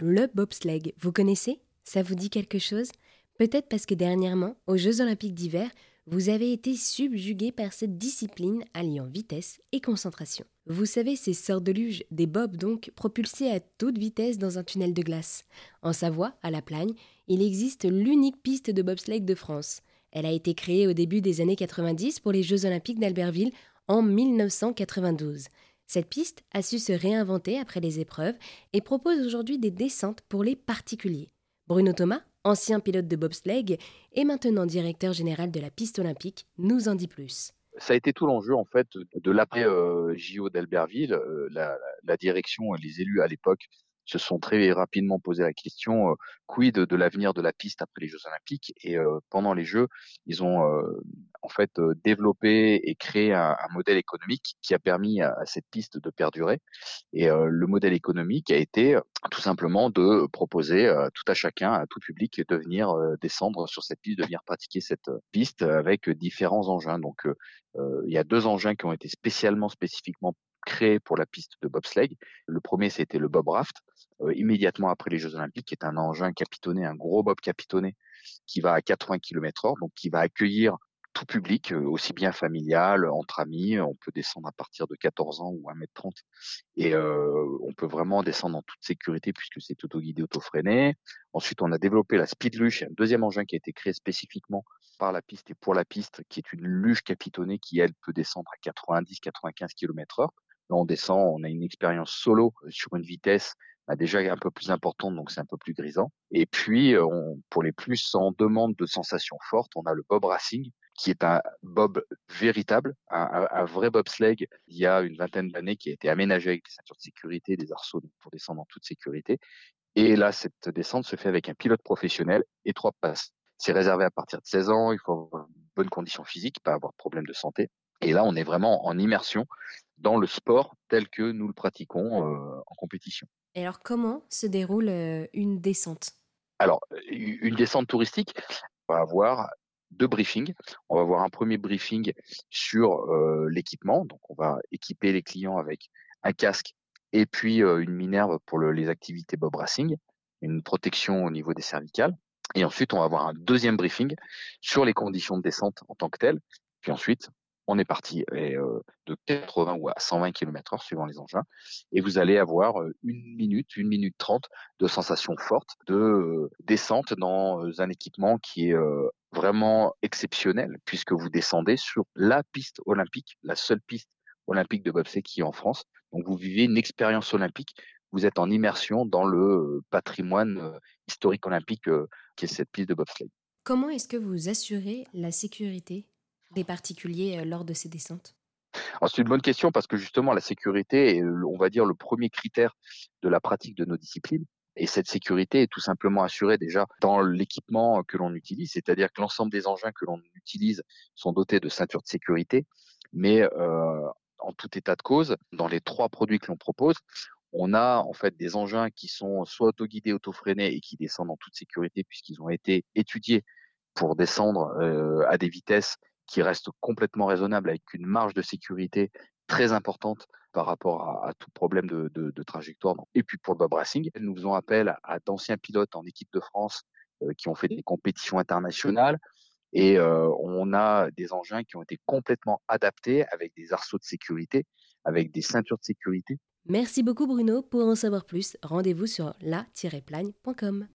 Le bobsleigh, vous connaissez? Ça vous dit quelque chose? Peut-être parce que dernièrement, aux Jeux olympiques d'hiver, vous avez été subjugué par cette discipline alliant vitesse et concentration. Vous savez, ces sortes de luges, des bobs donc, propulsés à toute vitesse dans un tunnel de glace. En Savoie, à La Plagne, il existe l'unique piste de bobsleigh de France. Elle a été créée au début des années 90 pour les Jeux olympiques d'Albertville en 1992. Cette piste a su se réinventer après les épreuves et propose aujourd'hui des descentes pour les particuliers. Bruno Thomas, ancien pilote de bobsleigh et maintenant directeur général de la piste olympique, nous en dit plus. Ça a été tout l'enjeu en fait de l'après euh, JO d'Albertville. Euh, la, direction et les élus à l'époque se sont très rapidement posé la question euh, quid de l'avenir de la piste après les Jeux Olympiques? Et pendant les Jeux ils ont en fait développé et créé un, modèle économique qui a permis à, cette piste de perdurer et le modèle économique a été tout simplement de proposer tout à chacun à tout public de venir descendre sur cette piste de venir pratiquer cette piste avec différents engins donc il y a deux engins qui ont été spécialement spécifiquement créé pour la piste de bobsleigh. Le premier, c'était le bob raft, euh, immédiatement après les Jeux Olympiques, qui est un engin capitonné, un gros bob capitonné qui va à 80 km/h, donc qui va accueillir tout public, euh, aussi bien familial, entre amis. On peut descendre à partir de 14 ans ou 1m30 et euh, on peut vraiment descendre en toute sécurité puisque c'est auto-guidé, auto-freiné. Ensuite, on a développé la Speed Luge, un deuxième engin qui a été créé spécifiquement par la piste et pour la piste, qui est une luge capitonnée qui, elle, peut descendre à 90-95 km/h. Là, on descend, on a une expérience solo euh, sur une vitesse bah, déjà un peu plus importante, donc c'est un peu plus grisant. Et puis, euh, on, pour les plus en demande de sensations fortes, on a le Bob Racing, qui est un bob véritable, un, un, vrai bobsleigh il y a une vingtaine d'années qui a été aménagé avec des ceintures de sécurité, des arceaux pour descendre en toute sécurité. Et là, cette descente se fait avec un pilote professionnel et trois passes. C'est réservé à partir de 16 ans, il faut avoir une bonne condition physique, pas avoir de problème de santé. Et là, on est vraiment en immersion dans le sport tel que nous le pratiquons euh, en compétition. Et alors, comment se déroule euh, une descente? Alors, une descente touristique, on va avoir deux briefings. On va avoir un premier briefing sur euh, l'équipement. Donc, on va équiper les clients avec un casque et puis une minerve pour les activités bob racing, une protection au niveau des cervicales. Et ensuite, on va avoir un deuxième briefing sur les conditions de descente en tant que telles. Puis ensuite, on est parti euh, de 80 ou à 120 km heure suivant les engins, et vous allez avoir euh, une minute, une minute trente de sensations fortes de euh, descente dans un équipement qui est vraiment exceptionnel puisque vous descendez sur la piste olympique, la seule piste olympique de bobsleigh qui est en France. Donc vous vivez une expérience olympique. Vous êtes en immersion dans le patrimoine historique olympique qui est cette piste de bobsleigh. Comment est-ce que vous assurez la sécurité des particuliers euh, lors de ces descentes? C'est une bonne question parce que justement la sécurité est, on va dire, le premier critère de la pratique de nos disciplines. Et cette sécurité est tout simplement assurée déjà dans l'équipement que l'on utilise, c'est-à-dire que l'ensemble des engins que l'on utilise sont dotés de ceintures de sécurité, mais euh, en tout état de cause, dans les trois produits que l'on propose, on a en fait des engins qui sont soit autoguidés, auto-freinés et qui descendent en toute sécurité puisqu'ils ont été étudiés pour descendre euh, à des vitesses qui reste complètement raisonnable avec une marge de sécurité très importante par rapport à, tout problème de, trajectoire. Et puis pour le Bob Racing, nous faisons appel à, d'anciens pilotes en équipe de France euh, qui ont fait des compétitions internationales. Et euh, on a des engins qui ont été complètement adaptés avec des arceaux de sécurité, avec des ceintures de sécurité. Merci beaucoup Bruno. Pour en savoir plus, rendez-vous sur la-plagne.com.